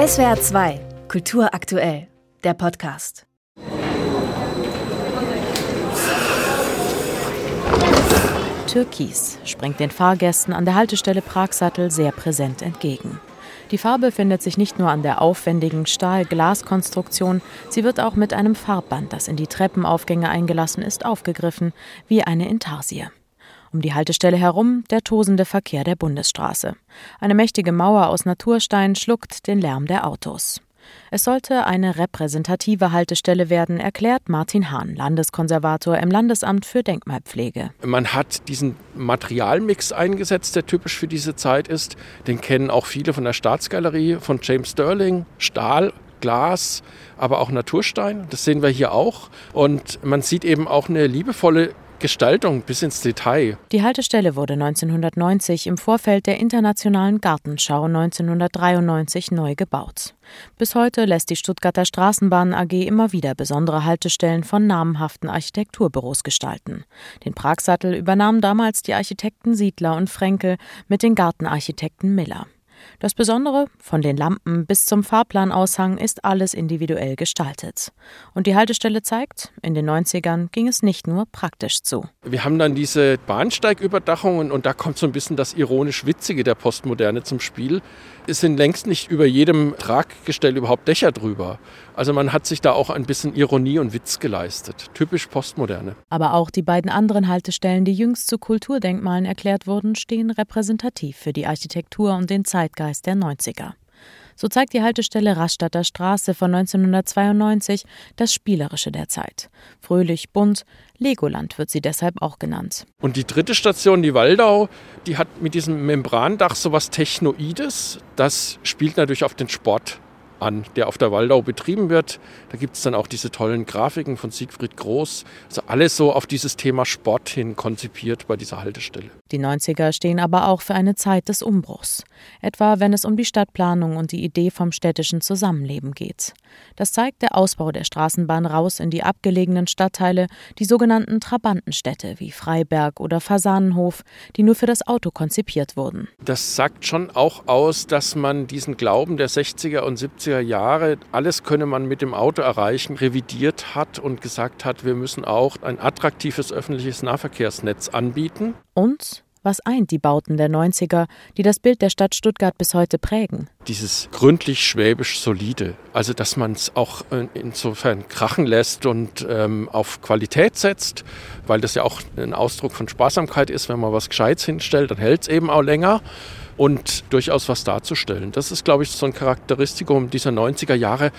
SWR 2, Kultur aktuell, der Podcast. Türkis springt den Fahrgästen an der Haltestelle Pragsattel sehr präsent entgegen. Die Farbe findet sich nicht nur an der aufwendigen Stahl-Glas-Konstruktion, sie wird auch mit einem Farbband, das in die Treppenaufgänge eingelassen ist, aufgegriffen, wie eine Intarsie. Um die Haltestelle herum der tosende Verkehr der Bundesstraße. Eine mächtige Mauer aus Naturstein schluckt den Lärm der Autos. Es sollte eine repräsentative Haltestelle werden, erklärt Martin Hahn, Landeskonservator im Landesamt für Denkmalpflege. Man hat diesen Materialmix eingesetzt, der typisch für diese Zeit ist. Den kennen auch viele von der Staatsgalerie, von James Sterling, Stahl, Glas, aber auch Naturstein. Das sehen wir hier auch. Und man sieht eben auch eine liebevolle Gestaltung bis ins Detail. Die Haltestelle wurde 1990 im Vorfeld der Internationalen Gartenschau 1993 neu gebaut. Bis heute lässt die Stuttgarter Straßenbahn AG immer wieder besondere Haltestellen von namhaften Architekturbüros gestalten. Den Pragsattel übernahmen damals die Architekten Siedler und Fränkel mit den Gartenarchitekten Miller. Das Besondere, von den Lampen bis zum Fahrplanaushang ist alles individuell gestaltet. Und die Haltestelle zeigt, in den 90ern ging es nicht nur praktisch zu. Wir haben dann diese Bahnsteigüberdachungen und da kommt so ein bisschen das ironisch Witzige der Postmoderne zum Spiel. Es sind längst nicht über jedem Traggestell überhaupt Dächer drüber. Also man hat sich da auch ein bisschen Ironie und Witz geleistet. Typisch Postmoderne. Aber auch die beiden anderen Haltestellen, die jüngst zu Kulturdenkmalen erklärt wurden, stehen repräsentativ für die Architektur und den Zeitgeist der 90er. So zeigt die Haltestelle Rastatter Straße von 1992 das Spielerische der Zeit. Fröhlich, bunt, Legoland wird sie deshalb auch genannt. Und die dritte Station, die Waldau, die hat mit diesem Membrandach sowas Technoides. Das spielt natürlich auf den Sport an, der auf der Waldau betrieben wird. Da gibt es dann auch diese tollen Grafiken von Siegfried Groß. Also alles so auf dieses Thema Sport hin konzipiert bei dieser Haltestelle. Die 90er stehen aber auch für eine Zeit des Umbruchs. Etwa wenn es um die Stadtplanung und die Idee vom städtischen Zusammenleben geht. Das zeigt der Ausbau der Straßenbahn raus in die abgelegenen Stadtteile, die sogenannten Trabantenstädte wie Freiberg oder Fasanenhof, die nur für das Auto konzipiert wurden. Das sagt schon auch aus, dass man diesen Glauben der 60er und 70er 70er Jahre, alles könne man mit dem Auto erreichen, revidiert hat und gesagt hat, wir müssen auch ein attraktives öffentliches Nahverkehrsnetz anbieten. Und was eint die Bauten der 90er, die das Bild der Stadt Stuttgart bis heute prägen? Dieses gründlich schwäbisch solide. Also, dass man es auch äh, insofern krachen lässt und ähm, auf Qualität setzt, weil das ja auch ein Ausdruck von Sparsamkeit ist. Wenn man was Gescheites hinstellt, dann hält es eben auch länger und durchaus was darzustellen. Das ist, glaube ich, so ein Charakteristikum dieser 90er Jahre,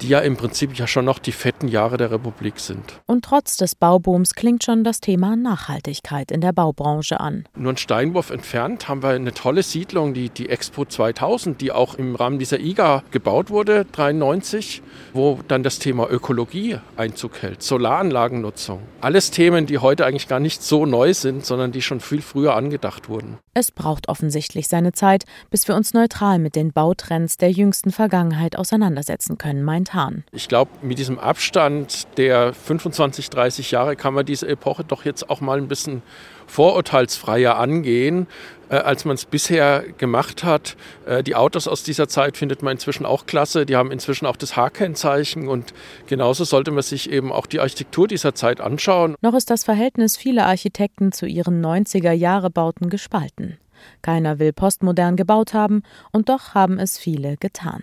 die ja im Prinzip ja schon noch die fetten Jahre der Republik sind. Und trotz des Baubooms klingt schon das Thema Nachhaltigkeit in der Baubranche an. Nur einen Steinwurf entfernt haben wir eine tolle Siedlung, die, die Expo 2000, die auch im Rahmen dieser IGA gebaut wurde, 93, wo dann das Thema Ökologie Einzug hält, Solaranlagennutzung. Alles Themen, die heute eigentlich gar nicht so neu sind, sondern die schon viel früher angedacht wurden. Es braucht offensichtlich seine Zeit, bis wir uns neutral mit den Bautrends der jüngsten Vergangenheit auseinandersetzen können, meint momentan? Ich glaube, mit diesem Abstand der 25, 30 Jahre kann man diese Epoche doch jetzt auch mal ein bisschen vorurteilsfreier angehen, äh, als man es bisher gemacht hat. Äh, die Autos aus dieser Zeit findet man inzwischen auch klasse. Die haben inzwischen auch das H-Kennzeichen und genauso sollte man sich eben auch die Architektur dieser Zeit anschauen. Noch ist das Verhältnis vieler Architekten zu ihren 90er-Jahre-Bauten gespalten. Keiner will postmodern gebaut haben und doch haben es viele getan.